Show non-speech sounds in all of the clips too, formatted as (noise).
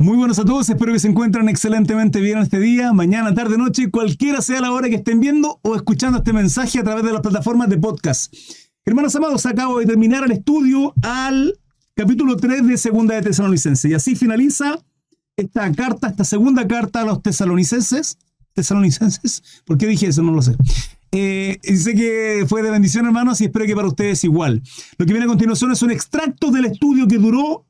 Muy buenos a todos, espero que se encuentren excelentemente bien este día, mañana, tarde, noche, cualquiera sea la hora que estén viendo o escuchando este mensaje a través de las plataformas de podcast. Hermanos amados, acabo de terminar el estudio al capítulo 3 de Segunda de Tesalonicenses y así finaliza esta carta, esta segunda carta a los tesalonicenses. Tesalonicenses, ¿por qué dije eso? No lo sé. Eh, sé que fue de bendición, hermanos, y espero que para ustedes igual. Lo que viene a continuación es un extracto del estudio que duró,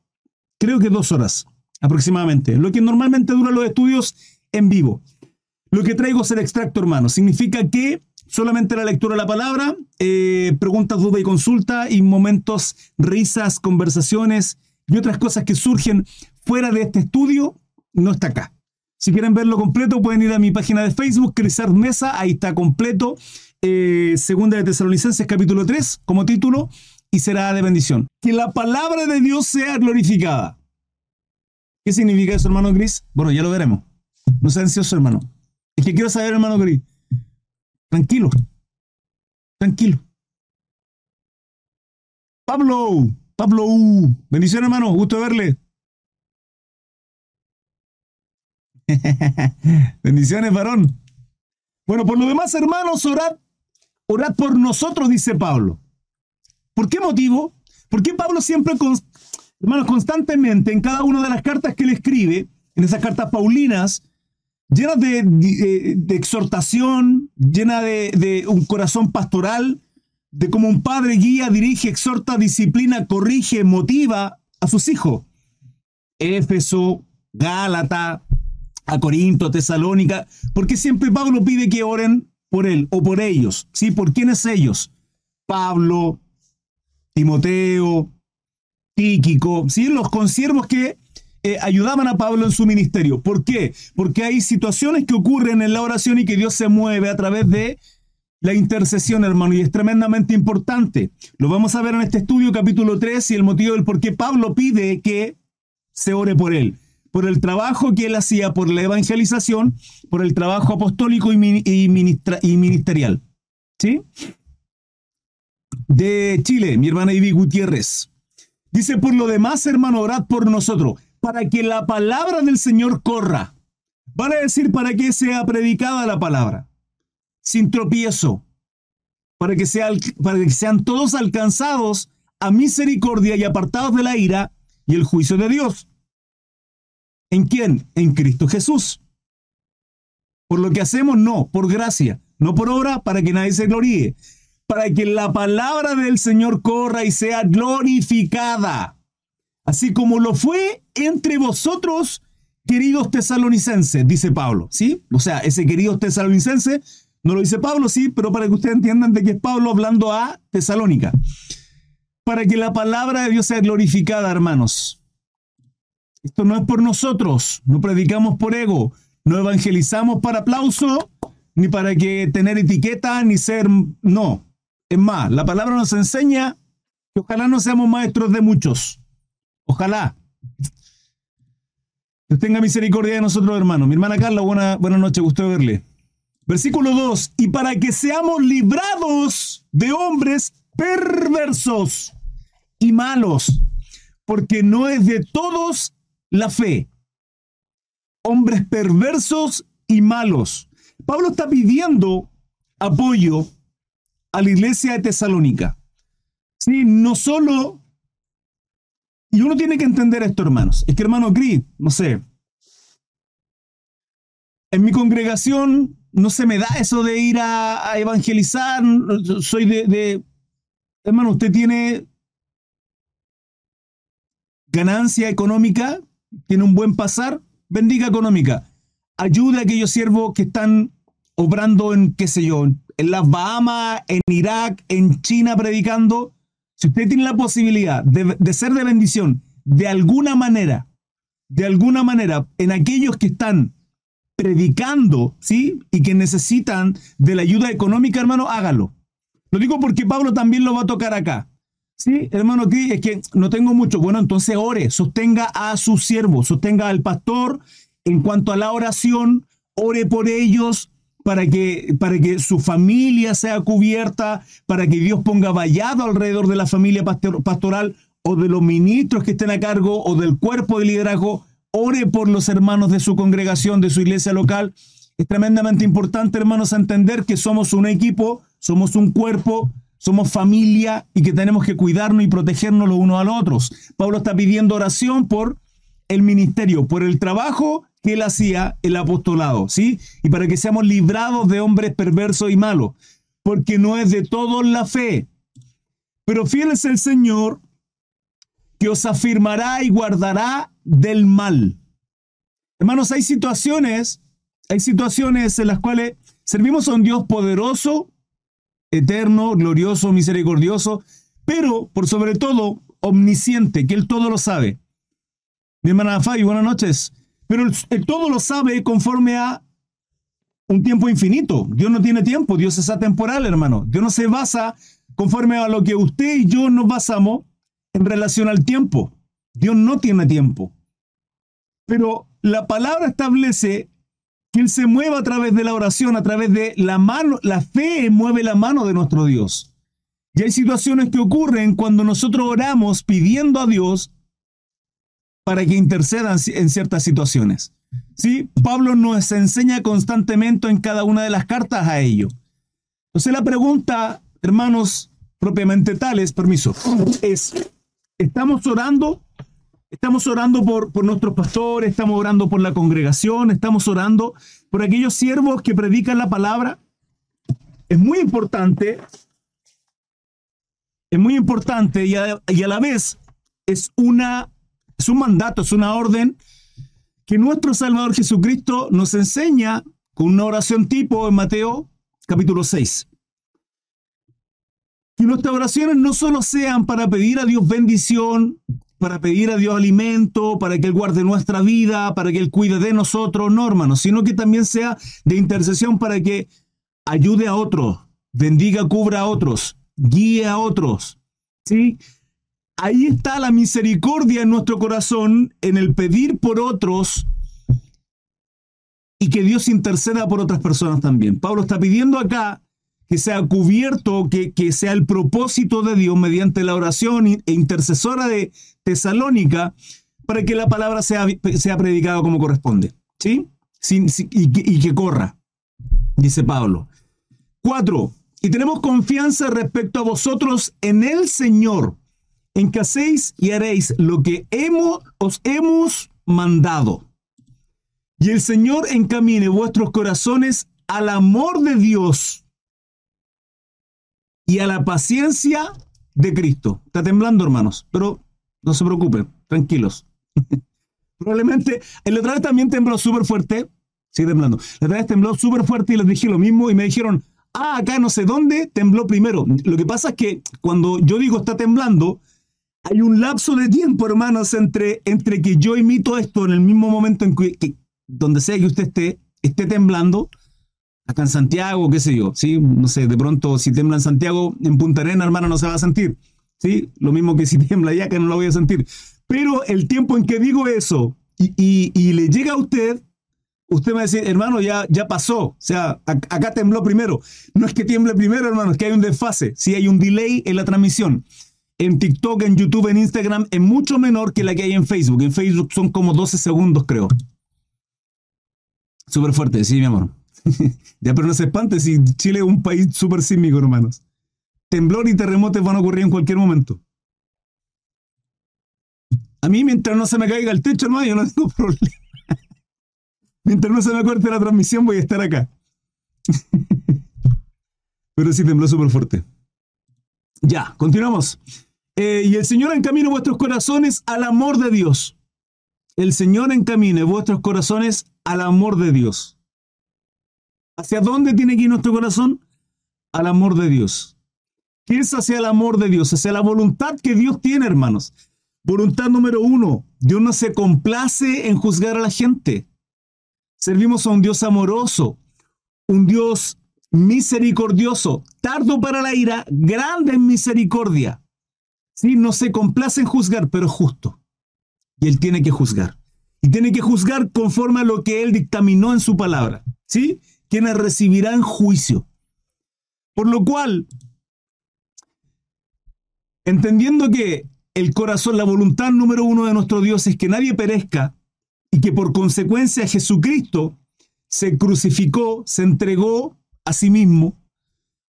creo que dos horas aproximadamente. Lo que normalmente dura los estudios en vivo. Lo que traigo es el extracto, hermanos. Significa que solamente la lectura de la palabra, eh, preguntas, dudas y consulta, y momentos, risas, conversaciones y otras cosas que surgen fuera de este estudio, no está acá. Si quieren verlo completo, pueden ir a mi página de Facebook, Crisar Mesa, ahí está completo. Eh, segunda de Tesalonicenses, capítulo 3, como título, y será de bendición. Que la palabra de Dios sea glorificada. ¿Qué significa eso, hermano Gris? Bueno, ya lo veremos. No sea ansioso, hermano. Es que quiero saber, hermano Gris. Tranquilo. Tranquilo. Pablo, Pablo, bendición, hermano. Gusto verle. (laughs) Bendiciones, varón. Bueno, por lo demás, hermanos, orad, orad por nosotros, dice Pablo. ¿Por qué motivo? Porque Pablo siempre, hermanos, constantemente en cada una de las cartas que él escribe, en esas cartas paulinas, llenas de, exhortación, llena de, un corazón pastoral, de como un padre guía, dirige, exhorta, disciplina, corrige, motiva a sus hijos. Éfeso, Gálata, a Corinto, Tesalónica, porque siempre Pablo pide que oren por él o por ellos. ¿Sí? ¿Por quiénes ellos? Pablo, Timoteo, Tíquico, ¿sí? los consiervos que eh, ayudaban a Pablo en su ministerio. ¿Por qué? Porque hay situaciones que ocurren en la oración y que Dios se mueve a través de la intercesión, hermano, y es tremendamente importante. Lo vamos a ver en este estudio, capítulo 3, y el motivo del por qué Pablo pide que se ore por él por el trabajo que él hacía por la evangelización, por el trabajo apostólico y, ministerial. ¿Sí? De Chile, mi hermana Ivy Gutiérrez. Dice, por lo demás, hermano, orad por nosotros, para que la palabra del Señor corra. Van a decir, para que sea predicada la palabra, sin tropiezo, para que, para que sean todos alcanzados a misericordia y apartados de la ira y el juicio de Dios ¿En quién? En Cristo Jesús. Por lo que hacemos, no, por gracia, no por obra, para que nadie se gloríe, para que la palabra del Señor corra y sea glorificada, así como lo fue entre vosotros, queridos tesalonicenses, dice Pablo, ¿sí? O sea, ese queridos tesalonicenses, no lo dice Pablo, sí, pero para que ustedes entiendan de que es Pablo hablando a Tesalónica. Para que la palabra de Dios sea glorificada, hermanos. Esto no es por nosotros, no predicamos por ego, no evangelizamos para aplauso, ni para que tener etiqueta, ni ser... No. Es más, la palabra nos enseña que ojalá no seamos maestros de muchos. Ojalá. Dios tenga misericordia de nosotros, hermanos. Mi hermana Carla, buena, buena noche, gusto verle. Versículo 2. Y para que seamos librados de hombres perversos y malos, porque no es de todos la fe. Hombres perversos y malos. Pablo está pidiendo apoyo a la iglesia de Tesalónica. Sí, no solo... Y uno tiene que entender esto, hermanos. Es que, hermano Cris, no sé. En mi congregación no se me da eso de ir a, evangelizar. Soy de, de... Hermano, usted tiene ganancia económica tiene un buen pasar, bendiga económica. Ayude a aquellos siervos que están obrando en, qué sé yo, en las Bahamas, en Irak, en China predicando. Si usted tiene la posibilidad de, ser de bendición de alguna manera, de alguna manera, en aquellos que están predicando, ¿sí? Y que necesitan de la ayuda económica, hermano, hágalo. Lo digo porque Pablo también lo va a tocar acá. Sí, hermano, es que no tengo mucho. Bueno, entonces ore, sostenga a su siervo, sostenga al pastor en cuanto a la oración, ore por ellos para que, para que su familia sea cubierta, para que Dios ponga vallado alrededor de la familia pastoral o de los ministros que estén a cargo o del cuerpo de liderazgo. ore por los hermanos de su congregación, de su iglesia local. Es tremendamente importante, hermanos, entender que somos un equipo, somos un cuerpo, somos familia y que tenemos que cuidarnos y protegernos los unos a los otros. Pablo está pidiendo oración por el ministerio, por el trabajo que él hacía, el apostolado, ¿sí? Y para que seamos librados de hombres perversos y malos, porque no es de todos la fe. Pero fiel es el Señor que os afirmará y guardará del mal. Hermanos, hay situaciones, hay situaciones en las cuales servimos a un Dios poderoso, eterno, glorioso, misericordioso, pero por sobre todo omnisciente, que Él todo lo sabe. Mi hermana Fabi, buenas noches. Pero todo lo sabe conforme a un tiempo infinito. Dios no tiene tiempo, Dios es atemporal, hermano. Dios no se basa conforme a lo que usted y yo nos basamos en relación al tiempo. Dios no tiene tiempo. Pero la palabra establece que Él se mueva a través de la oración, a través de la mano, la fe mueve la mano de nuestro Dios. Y hay situaciones que ocurren cuando nosotros oramos pidiendo a Dios para que intercedan en ciertas situaciones. ¿Sí? Pablo nos enseña constantemente en cada una de las cartas a ello. Entonces la pregunta, hermanos, propiamente tales, permiso, es, ¿estamos orando Estamos orando por, por nuestros pastores, estamos orando por la congregación, estamos orando por aquellos siervos que predican la palabra. Es muy importante, es muy importante y a, y a la vez es, una, es un mandato, es una orden que nuestro Salvador Jesucristo nos enseña con una oración tipo en Mateo capítulo 6. Que nuestras oraciones no solo sean para pedir a Dios bendición, para pedir a Dios alimento, para que Él guarde nuestra vida, para que Él cuide de nosotros, no, hermanos, sino que también sea de intercesión para que ayude a otros, bendiga, cubra a otros, guíe a otros. ¿Sí? Ahí está la misericordia en nuestro corazón, en el pedir por otros y que Dios interceda por otras personas también. Pablo está pidiendo acá que sea cubierto, que, que sea el propósito de Dios mediante la oración e intercesora de Tesalónica para que la palabra sea, sea predicada como corresponde. ¿Sí? y, que, corra, dice Pablo. Cuatro, y tenemos confianza respecto a vosotros en el Señor, en que hacéis y haréis lo que hemos, os hemos mandado. Y el Señor encamine vuestros corazones al amor de Dios y a la paciencia de Cristo. Está temblando, hermanos, pero no se preocupen, tranquilos. (laughs) Probablemente, el otra vez también tembló súper fuerte. Sigue temblando. La otra vez tembló súper fuerte y les dije lo mismo y me dijeron, ah, acá no sé dónde tembló primero. Lo que pasa es que cuando yo digo está temblando, hay un lapso de tiempo, hermanos, entre, entre que yo imito esto en el mismo momento en que, que donde sea que usted esté, esté temblando acá en Santiago, qué sé yo, ¿sí? No sé, de pronto si tiembla en Santiago, en Punta Arena, hermano, no se va a sentir, ¿sí? Lo mismo que si (laughs) tiembla allá, que no lo voy a sentir. Pero el tiempo en que digo eso y, le llega a usted, usted me va a decir, hermano, ya, ya pasó, o sea, acá tembló primero. No es que tiemble primero, hermano, es que hay un desfase, sí hay un delay en la transmisión. En TikTok, en YouTube, en Instagram, es mucho menor que la que hay en Facebook. En Facebook son como 12 segundos, creo. Súper fuerte, sí, mi amor. (laughs) ya, pero no se espante si Chile es un país súper sísmico, hermanos. Temblor y terremotos van a ocurrir en cualquier momento. A mí, mientras no se me caiga el techo, hermano, yo no tengo (laughs) problema. mientras no se me corte la transmisión, voy a estar acá. (laughs) pero sí tembló súper fuerte. Ya, continuamos. Eh, y el Señor encamine vuestros corazones al amor de Dios. El Señor encamine vuestros corazones al amor de Dios. ¿Hacia dónde tiene que ir nuestro corazón? Al amor de Dios. ¿Qué es hacia el amor de Dios? Hacia la voluntad que Dios tiene, hermanos. Voluntad número uno. Dios no se complace en juzgar a la gente. Servimos a un Dios amoroso, un Dios misericordioso, tardo para la ira, grande en misericordia. Sí, no se complace en juzgar, pero justo. Y Él tiene que juzgar. Y tiene que juzgar conforme a lo que Él dictaminó en su palabra. ¿Sí? quienes recibirán juicio. Por lo cual, entendiendo que el corazón, la voluntad número uno de nuestro Dios es que nadie perezca, y que por consecuencia Jesucristo se crucificó, se entregó a sí mismo,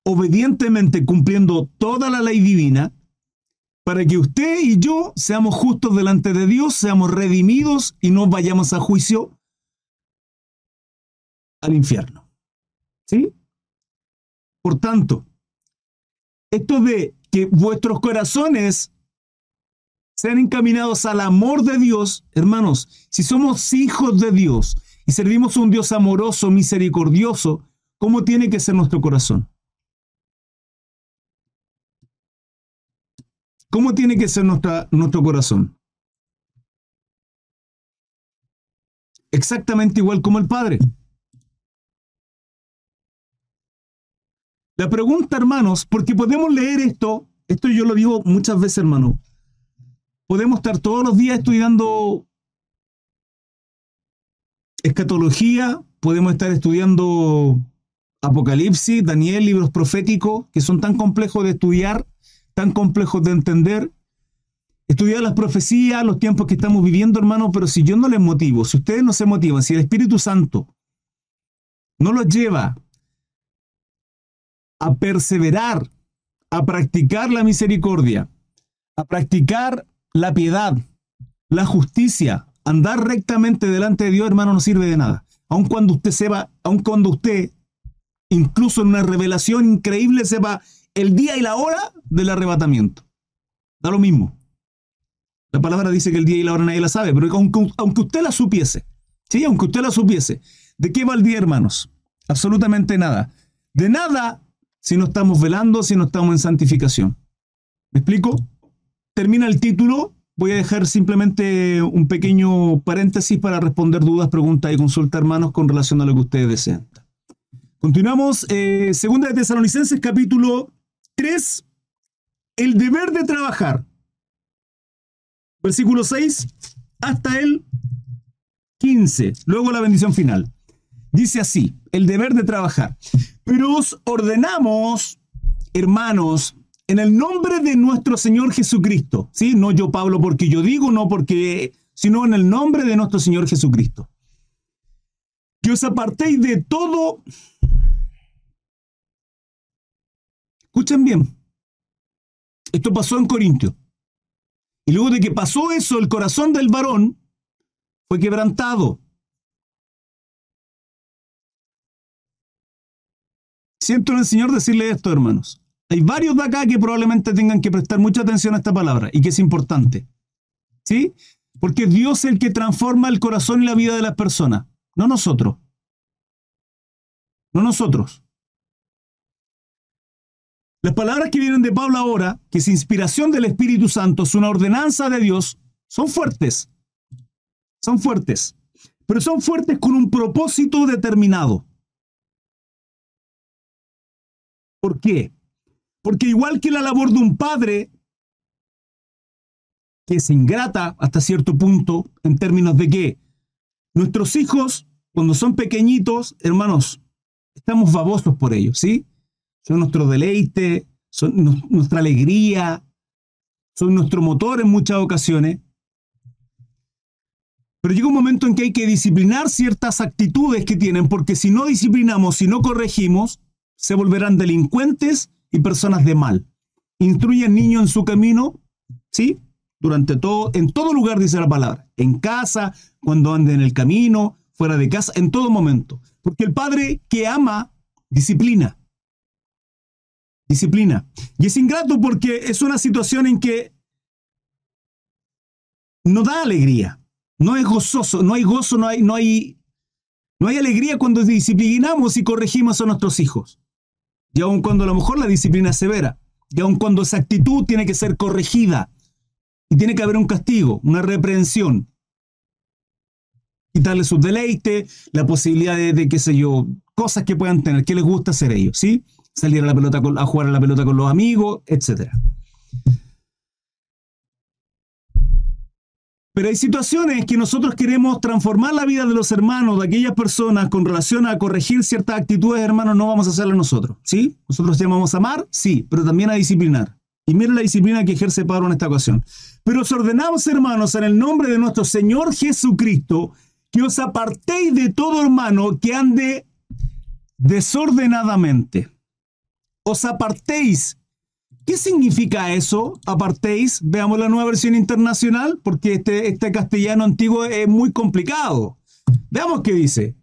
obedientemente cumpliendo toda la ley divina, para que usted y yo seamos justos delante de Dios, seamos redimidos y no vayamos a juicio al infierno. ¿Sí? Por tanto, esto de que vuestros corazones sean encaminados al amor de Dios, hermanos, si somos hijos de Dios y servimos a un Dios amoroso, misericordioso, ¿cómo tiene que ser nuestro corazón? ¿Cómo tiene que ser nuestro corazón? Exactamente igual como el Padre. La pregunta, hermanos, porque podemos leer esto, esto yo lo digo muchas veces, hermano. Podemos estar todos los días estudiando escatología, podemos estar estudiando Apocalipsis, Daniel, libros proféticos, que son tan complejos de estudiar, tan complejos de entender. Estudiar las profecías, los tiempos que estamos viviendo, hermano, pero si yo no les motivo, si ustedes no se motivan, si el Espíritu Santo no los lleva a perseverar, a practicar la misericordia, a practicar la piedad, la justicia, andar rectamente delante de Dios, hermano, no sirve de nada. Aun cuando usted sepa, aun cuando usted, incluso en una revelación increíble, sepa el día y la hora del arrebatamiento. Da lo mismo. La palabra dice que el día y la hora nadie la sabe, pero aunque, aunque usted la supiese, sí, aunque usted la supiese, ¿de qué va el día, hermanos? Absolutamente nada. De nada si no estamos velando, si no estamos en santificación. ¿Me explico? Termina el título. Voy a dejar simplemente un pequeño paréntesis para responder dudas, preguntas y consultas, hermanos, con relación a lo que ustedes desean. Continuamos. Eh, segunda de Tesalonicenses, capítulo 3. El deber de trabajar. Versículo 6 hasta el 15. Luego la bendición final. Dice así, el deber de trabajar. Pero os ordenamos, hermanos, en el nombre de nuestro Señor Jesucristo, ¿sí? No yo Pablo porque yo digo, no porque, sino en el nombre de nuestro Señor Jesucristo. Que os apartéis de todo. Escuchen bien. Esto pasó en Corintio. Y luego de que pasó eso, el corazón del varón fue quebrantado. Siento en el Señor decirle esto, hermanos. Hay varios de acá que probablemente tengan que prestar mucha atención a esta palabra y que es importante. ¿Sí? Porque Dios es el que transforma el corazón y la vida de las personas, no nosotros. No nosotros. Las palabras que vienen de Pablo ahora, que es inspiración del Espíritu Santo, es una ordenanza de Dios, son fuertes. Son fuertes. Pero son fuertes con un propósito determinado. ¿Por qué? Porque igual que la labor de un padre, que es ingrata hasta cierto punto, en términos de que nuestros hijos, cuando son pequeñitos, hermanos, estamos babosos por ellos, ¿sí? Son nuestro deleite, son nuestra alegría, son nuestro motor en muchas ocasiones. Pero llega un momento en que hay que disciplinar ciertas actitudes que tienen, porque si no disciplinamos, si no corregimos, se volverán delincuentes y personas de mal. Instruye al niño en su camino, ¿sí? Durante todo, en todo lugar dice la palabra. En casa, cuando ande en el camino, fuera de casa, en todo momento. Porque el padre que ama, disciplina. Disciplina. Y es ingrato porque es una situación en que no da alegría. No es gozoso, no hay gozo, no hay, no hay, no hay alegría cuando disciplinamos y corregimos a nuestros hijos. Y aun cuando a lo mejor la disciplina es severa, y aun cuando esa actitud tiene que ser corregida, y tiene que haber un castigo, una reprensión. Quitarle sus deleites, la posibilidad de, qué sé yo, cosas que puedan tener, que les gusta hacer ellos, ¿sí? Salir a la pelota a jugar a la pelota con los amigos, etcétera. Pero hay situaciones que nosotros queremos transformar la vida de los hermanos, de aquellas personas, con relación a corregir ciertas actitudes, hermanos, no vamos a hacerlo nosotros. ¿Sí? Nosotros llamamos a amar, sí, pero también a disciplinar. Y miren la disciplina que ejerce Pablo en esta ocasión. Pero os ordenamos, hermanos, en el nombre de nuestro Señor Jesucristo, que os apartéis de todo hermano que ande desordenadamente. Os apartéis. ¿Qué significa eso? Apartéis. Veamos la nueva versión internacional, porque este, este castellano antiguo es muy complicado. Veamos qué dice.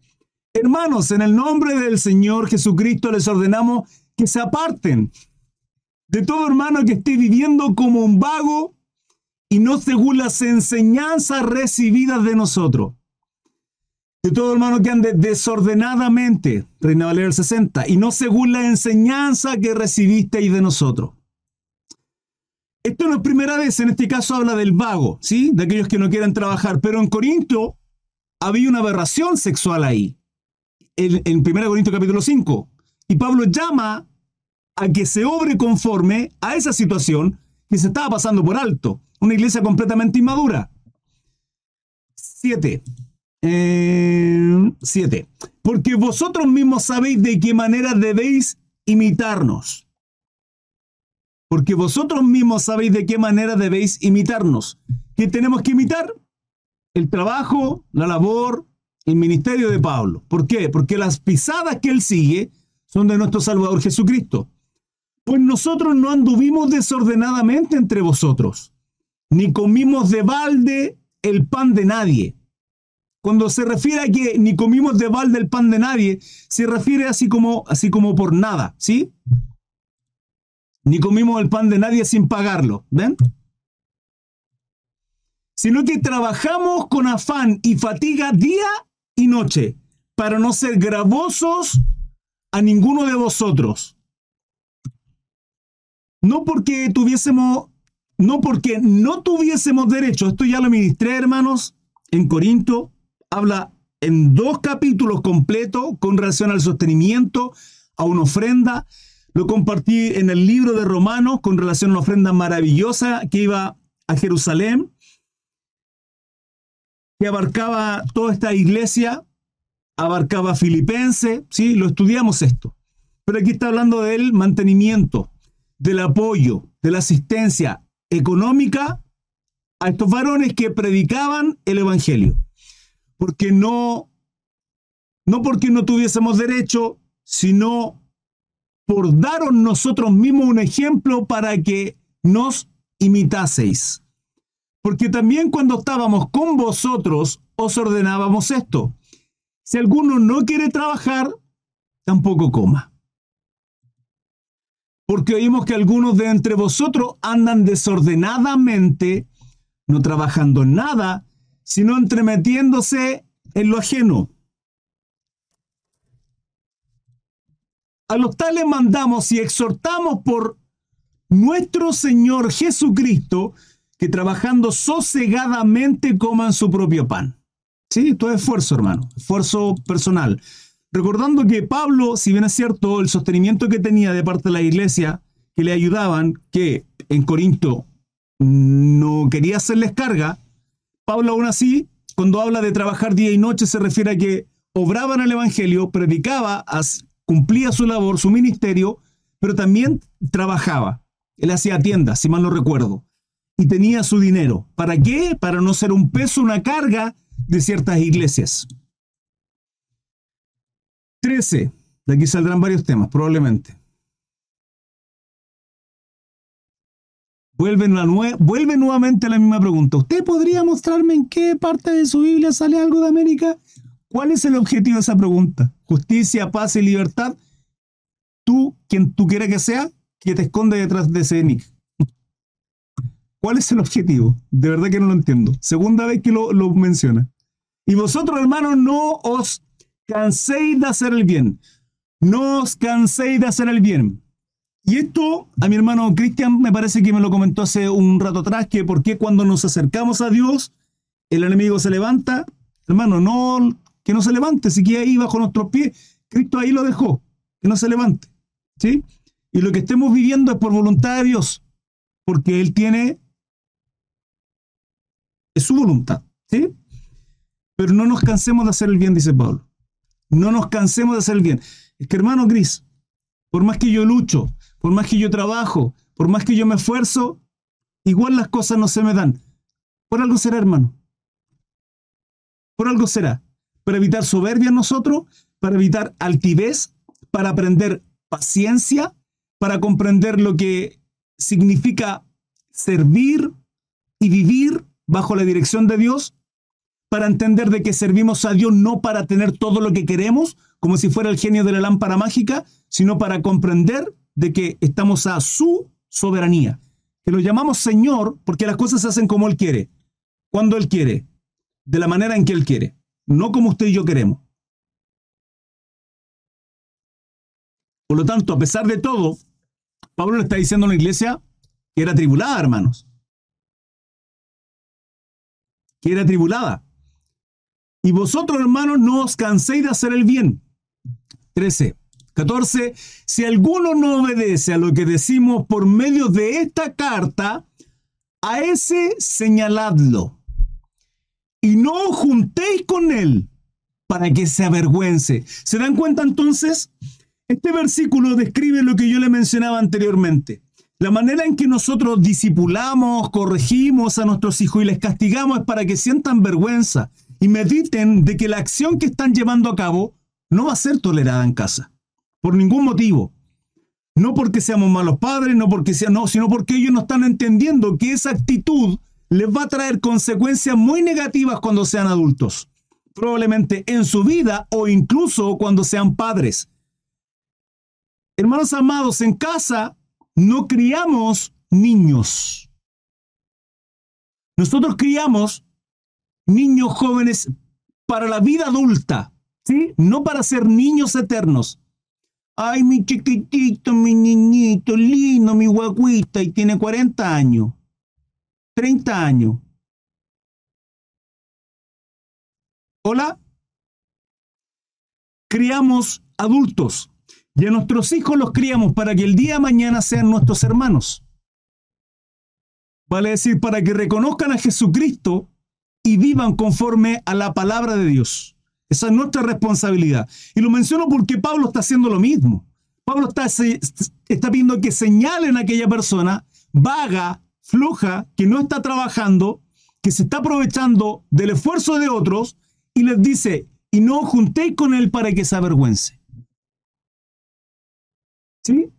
Hermanos, en el nombre del Señor Jesucristo les ordenamos que se aparten de todo hermano que esté viviendo como un vago y no según las enseñanzas recibidas de nosotros. De todo hermano que ande desordenadamente, Reina Valera 60, y no según la enseñanza que recibisteis de nosotros. Esto no es primera vez, en este caso habla del vago, ¿sí? De aquellos que no quieren trabajar, pero en Corinto había una aberración sexual ahí, en, en 1 Corintios capítulo 5. Y Pablo llama a que se obre conforme a esa situación que se estaba pasando por alto. Una iglesia completamente inmadura. Siete. Eh, siete. Porque vosotros mismos sabéis de qué manera debéis imitarnos. Porque vosotros mismos sabéis de qué manera debéis imitarnos. ¿Qué tenemos que imitar? El trabajo, la labor, el ministerio de Pablo. ¿Por qué? Porque las pisadas que él sigue son de nuestro Salvador Jesucristo. Pues nosotros no anduvimos desordenadamente entre vosotros, ni comimos de balde el pan de nadie. Cuando se refiere a que ni comimos de balde el pan de nadie, se refiere así como, así como por nada, ¿sí? Ni comimos el pan de nadie sin pagarlo, ¿ven? Sino que trabajamos con afán y fatiga día y noche para no ser gravosos a ninguno de vosotros no porque tuviésemos, no porque no tuviésemos derecho, esto ya lo ministré, hermanos, en Corinto, habla en dos capítulos completos con relación al sostenimiento, a una ofrenda. Lo compartí en el libro de Romanos con relación a una ofrenda maravillosa que iba a Jerusalén, que abarcaba toda esta iglesia, abarcaba Filipense, ¿sí? Lo estudiamos esto. Pero aquí está hablando del mantenimiento, del apoyo, de la asistencia económica a estos varones que predicaban el Evangelio. Porque no, no porque no tuviésemos derecho, sino por daros nosotros mismos un ejemplo para que nos imitaseis. Porque también cuando estábamos con vosotros, os ordenábamos esto. Si alguno no quiere trabajar, tampoco coma porque oímos que algunos de entre vosotros andan desordenadamente, no trabajando nada, sino entremetiéndose en lo ajeno. A los tales mandamos y exhortamos por nuestro Señor Jesucristo que trabajando sosegadamente coman su propio pan. Sí, todo esfuerzo, hermano, esfuerzo personal. Recordando que Pablo, si bien es cierto, el sostenimiento que tenía de parte de la iglesia, que le ayudaban, que en Corinto no quería hacerles carga, Pablo aún así, cuando habla de trabajar día y noche, se refiere a que obraban el Evangelio, predicaba, cumplía su labor, su ministerio, pero también trabajaba. Él hacía tiendas, si mal no recuerdo, y tenía su dinero. ¿Para qué? Para no ser un peso, una carga de ciertas iglesias. 13. De aquí saldrán varios temas, probablemente. Vuelve, vuelve nuevamente la misma pregunta. ¿Usted podría mostrarme en qué parte de su Biblia sale algo de América? ¿Cuál es el objetivo de esa pregunta? ¿Justicia, paz y libertad? Tú, quien tú quieras que sea, que te esconde detrás de ese nick. ¿Cuál es el objetivo? De verdad que no lo entiendo. Segunda vez que lo, lo menciona. Y vosotros, hermanos, no os canséis de hacer el bien. No os canséis de hacer el bien. Y esto a mi hermano Cristian me parece que me lo comentó hace un rato atrás, que por qué cuando nos acercamos a Dios, el enemigo se levanta. Hermano, no, que no se levante, si que ahí bajo nuestros pies, Cristo ahí lo dejó, que no se levante. ¿Sí? Y lo que estemos viviendo es por voluntad de Dios, porque Él tiene, es su voluntad. ¿Sí? Pero no nos cansemos de hacer el bien, dice Pablo. No nos cansemos de hacer el bien. Es que hermano Gris, por más que yo lucho, por más que yo trabajo, por más que yo me esfuerzo, igual las cosas no se me dan. Por algo será, hermano. Por algo será. para evitar soberbia en nosotros, para evitar altivez, para aprender paciencia, para comprender lo que significa servir y vivir bajo la dirección de Dios, para entender de que servimos a Dios no para tener todo lo que queremos, como si fuera el genio de la lámpara mágica, sino para comprender de que estamos a su soberanía, que lo llamamos Señor porque las cosas se hacen como Él quiere, cuando Él quiere, de la manera en que Él quiere, no como usted y yo queremos. Por lo tanto, a pesar de todo, Pablo le está diciendo a la iglesia que era tribulada, hermanos. Que era tribulada. Y vosotros, hermanos, no os canséis de hacer el bien. 13. 14. Si alguno no obedece a lo que decimos por medio de esta carta, a ese señaladlo. Y no juntéis con él para que se avergüence. ¿Se dan cuenta entonces? Este versículo describe lo que yo le mencionaba anteriormente. La manera en que nosotros disipulamos, corregimos a nuestros hijos y les castigamos es para que sientan vergüenza y mediten de que la acción que están llevando a cabo no va a ser tolerada en casa. Por ningún motivo. No porque seamos malos padres, no porque sea, no, sino porque ellos no están entendiendo que esa actitud les va a traer consecuencias muy negativas cuando sean adultos. Probablemente en su vida o incluso cuando sean padres. Hermanos amados, en casa no criamos niños. Nosotros criamos niños jóvenes para la vida adulta, ¿sí? No para ser niños eternos. Ay, mi chiquitito, mi niñito, lindo, mi guaguita, y tiene 40 años, 30 años. Hola. Criamos adultos y a nuestros hijos los criamos para que el día de mañana sean nuestros hermanos. Vale decir, para que reconozcan a Jesucristo y vivan conforme a la palabra de Dios. Esa es nuestra responsabilidad. Y lo menciono porque Pablo está haciendo lo mismo. Pablo está, está pidiendo que señalen a aquella persona vaga, floja, que no está trabajando, que se está aprovechando del esfuerzo de otros y les dice, y no juntéis con él para que se avergüence. ¿Sí?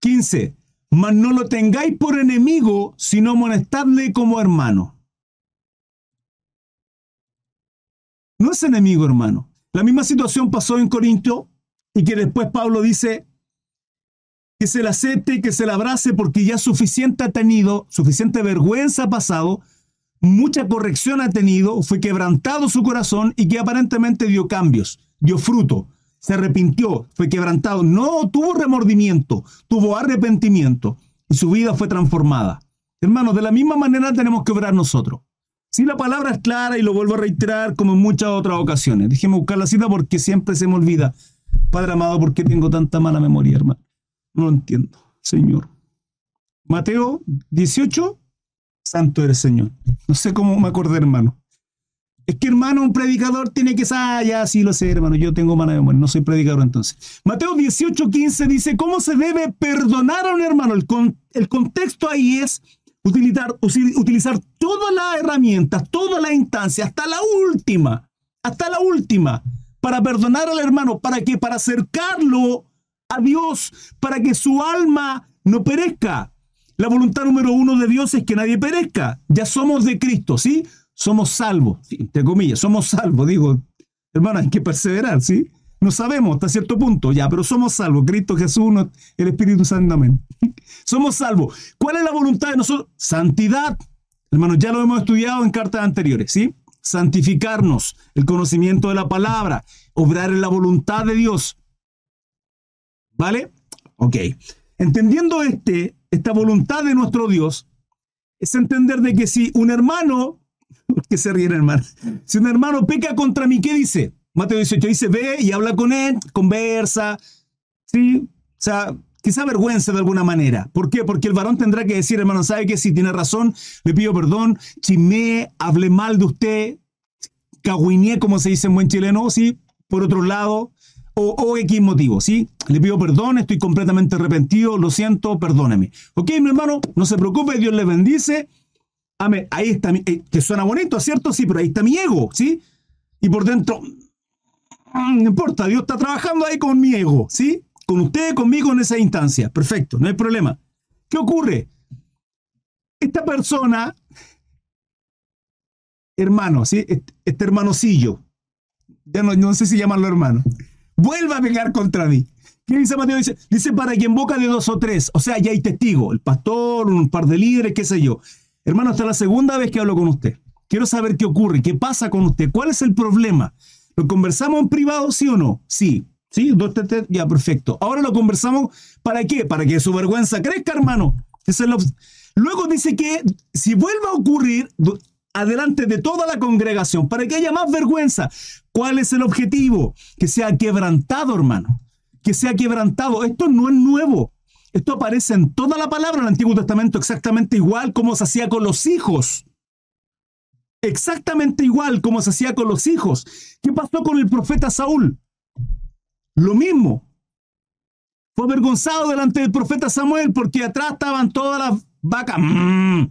15. Mas no lo tengáis por enemigo, sino molestadle como hermano. No es enemigo, hermano. La misma situación pasó en Corinto y que después Pablo dice que se la acepte y que se la abrace porque ya suficiente ha tenido, suficiente vergüenza ha pasado, mucha corrección ha tenido, fue quebrantado su corazón y que aparentemente dio cambios, dio fruto, se arrepintió, fue quebrantado, no tuvo remordimiento, tuvo arrepentimiento y su vida fue transformada. Hermanos, de la misma manera tenemos que obrar nosotros. Si la palabra es clara y lo vuelvo a reiterar como en muchas otras ocasiones. Déjeme buscar la cita porque siempre se me olvida. Padre amado, ¿por qué tengo tanta mala memoria, hermano? No lo entiendo, Señor. Mateo 18, Santo eres Señor. No sé cómo me acordé, hermano. Es que, hermano, un predicador tiene que ser, ah, ya, sí lo sé, hermano, yo tengo mala memoria, no soy predicador entonces. Mateo 18, 15 dice, ¿cómo se debe perdonar a un hermano? El, el contexto ahí es utilizar, utilizar todas las herramientas, todas las instancias, hasta la última, hasta la última, para perdonar al hermano, para que, para acercarlo a Dios, para que su alma no perezca. La voluntad número uno de Dios es que nadie perezca. Ya somos de Cristo, ¿sí? Somos salvos, entre comillas, somos salvos, digo, hermano, hay que perseverar, ¿sí? No sabemos hasta cierto punto, ya, pero somos salvos. Cristo Jesús, el Espíritu Santo, amén. (laughs) somos salvos. ¿Cuál es la voluntad de nosotros? Santidad. Hermanos, ya lo hemos estudiado en cartas anteriores, ¿sí? Santificarnos, el conocimiento de la palabra, obrar en la voluntad de Dios. ¿Vale? Ok. Entendiendo este, esta voluntad de nuestro Dios, es entender de que si un hermano, (laughs) que se ríe hermano, si un hermano peca contra mí, ¿qué dice? Mateo 18 dice, ve y habla con él, conversa, ¿sí? O sea, quizá vergüenza de alguna manera. ¿Por qué? Porque el varón tendrá que decir, hermano, ¿sabe que Si tiene razón, le pido perdón, chimé, hablé mal de usted, cagüiné, como se dice en buen chileno, ¿sí? Por otro lado, o, o, X motivo, ¿sí? Le pido perdón, estoy completamente arrepentido, lo siento, perdóneme. Ok, mi hermano, no se preocupe, Dios le bendice. Amén. Ahí está, eh, que suena bonito, ¿cierto? Sí, pero ahí está mi ego, ¿sí? y por dentro, no importa, Dios está trabajando ahí con mi ego, ¿sí? Con usted, conmigo en esa instancia. Perfecto, no hay problema. ¿Qué ocurre? Esta persona, hermano, ¿sí? Este hermanocillo, ya no, no sé si llamarlo hermano, vuelve a pegar contra mí. ¿Qué dice Mateo? Dice, dice para que en boca de dos o tres, o sea, ya hay testigo, el pastor, un par de líderes, qué sé yo. Hermano, esta es la segunda vez que hablo con usted. Quiero saber qué ocurre, qué pasa con usted, cuál es el problema. ¿Lo conversamos en privado, sí o no? Sí. ¿Sí? Dos, tres, ya, perfecto. Ahora lo conversamos, ¿para qué? Para que su vergüenza crezca, hermano. Luego dice que si vuelve a ocurrir adelante de toda la congregación, para que haya más vergüenza, ¿cuál es el objetivo? Que sea quebrantado, hermano. Que sea quebrantado. Esto no es nuevo. Esto aparece en toda la palabra en el Antiguo Testamento exactamente igual como se hacía con los hijos. Exactamente igual como se hacía con los hijos. ¿Qué pasó con el profeta Saúl? Lo mismo. Fue avergonzado delante del profeta Samuel porque atrás estaban todas las vacas. Mm.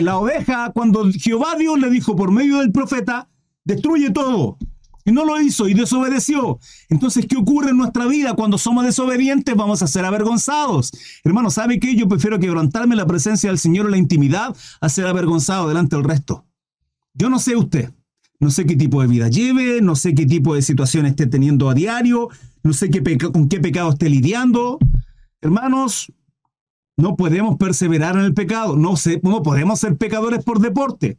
la oveja, cuando Jehová Dios le dijo por medio del profeta, destruye todo. Y no lo hizo y desobedeció. Entonces, ¿qué ocurre en nuestra vida cuando somos desobedientes? Vamos a ser avergonzados. Hermano, ¿sabe qué? Yo prefiero quebrantarme en la presencia del Señor en la intimidad a ser avergonzado delante del resto. Yo no sé usted, no sé qué tipo de vida lleve, no sé qué tipo de situación esté teniendo a diario, no sé qué con qué pecado esté lidiando. Hermanos, no podemos perseverar en el pecado, no, no podemos ser pecadores por deporte.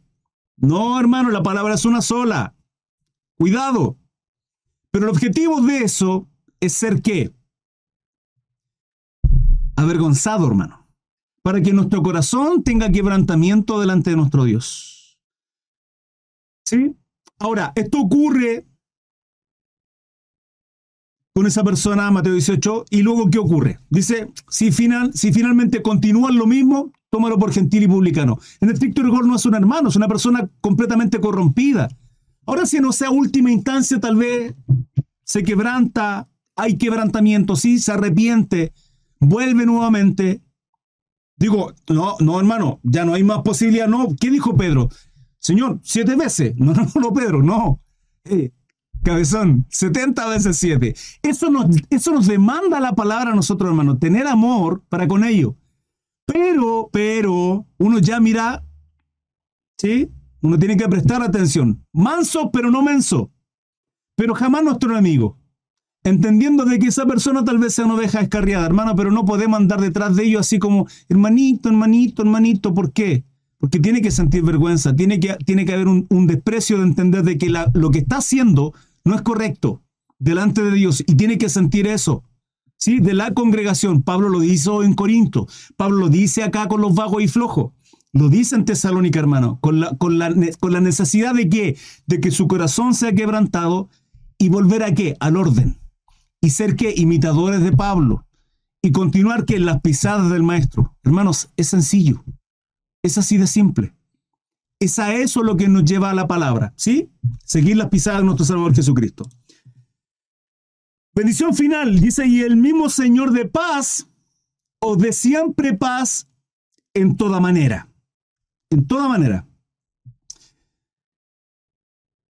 No, hermano, la palabra es una sola. Cuidado. Pero el objetivo de eso es ser qué? Avergonzado, hermano. Para que nuestro corazón tenga quebrantamiento delante de nuestro Dios. ¿Sí? Ahora, esto ocurre con esa persona, Mateo 18, y luego ¿qué ocurre? Dice, si, final, si finalmente continúan lo mismo, tómalo por gentil y publicano. En estricto rigor no es un hermano, es una persona completamente corrompida. Ahora si en esa última instancia tal vez se quebranta, hay quebrantamiento, sí, se arrepiente, vuelve nuevamente. Digo, no, no hermano, ya no hay más posibilidad, no. ¿Qué dijo Pedro? Señor, siete veces. (laughs) No, no, no, Pedro, no. Eh, cabezón, 70 veces siete. Eso nos, eso nos demanda la palabra a nosotros, hermano, tener amor para con ello. Pero, pero, uno ya mira, ¿sí? Uno tiene que prestar atención. Manso, pero no menso. Pero jamás nuestro enemigo. Entendiendo de que esa persona tal vez sea una oveja escarriada, hermano, pero no podemos andar detrás de ellos así como, hermanito, hermanito, hermanito, ¿por qué? Porque tiene que sentir vergüenza, tiene que, tiene que haber un, desprecio de entender de que lo que está haciendo no es correcto delante de Dios y tiene que sentir eso. ¿Sí? De la congregación, Pablo lo hizo en Corinto, Pablo lo dice acá con los vagos y flojos, lo dice en Tesalónica, hermano, con la, con la, con la necesidad de que, de que su corazón sea quebrantado y volver a qué? Al orden. Y ser que imitadores de Pablo. Y continuar que las pisadas del maestro. Hermanos, es sencillo. Es así de simple. Es a eso lo que nos lleva a la palabra, ¿sí? Seguir las pisadas de nuestro Salvador Jesucristo. Bendición final, dice, y el mismo Señor de paz os de siempre paz en toda manera. En toda manera.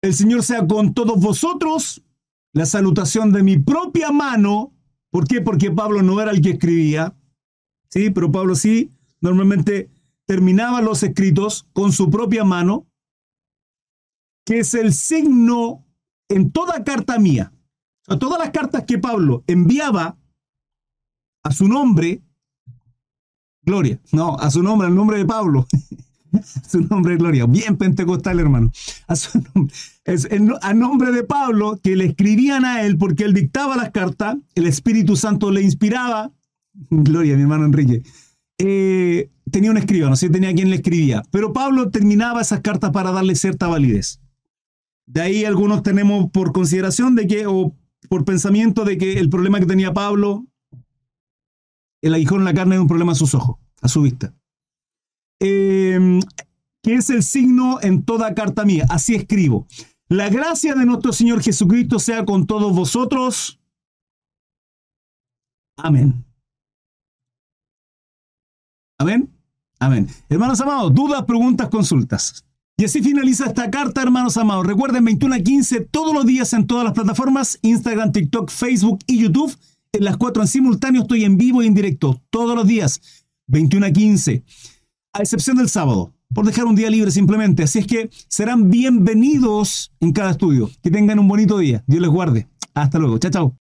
El Señor sea con todos vosotros. La salutación de mi propia mano. ¿Por qué? Porque Pablo no era el que escribía. Sí, pero Pablo sí. Normalmente terminaba los escritos con su propia mano, que es el signo en toda carta mía. O todas las cartas que Pablo enviaba a su nombre, Gloria, no, a su nombre, al nombre de Pablo, (laughs) su nombre Gloria, bien pentecostal hermano, a, su nombre, es, a nombre de Pablo, que le escribían a él porque él dictaba las cartas, el Espíritu Santo le inspiraba, (laughs) Gloria, mi hermano Enrique, eh, tenía un escribano, ¿sí? tenía quien le escribía. Pero Pablo terminaba esas cartas para darle cierta validez. De ahí algunos tenemos por consideración de que, o por pensamiento de que el problema que tenía Pablo, el aguijón en la carne es un problema a sus ojos, a su vista. Em, que es el signo en toda carta mía, así escribo. La gracia de nuestro Señor Jesucristo sea con todos vosotros. Amén. Amén. Amén. Hermanos amados, dudas, preguntas, consultas. Y así finaliza esta carta, hermanos amados. Recuerden, 21 a 15 todos los días en todas las plataformas, Instagram, TikTok, Facebook y YouTube. En las cuatro en simultáneo estoy en vivo y en directo, todos los días, 21 a 15, a excepción del sábado, por dejar un día libre simplemente. Así es que serán bienvenidos en cada estudio. Que tengan un bonito día. Dios les guarde. Hasta luego. Chao, chao.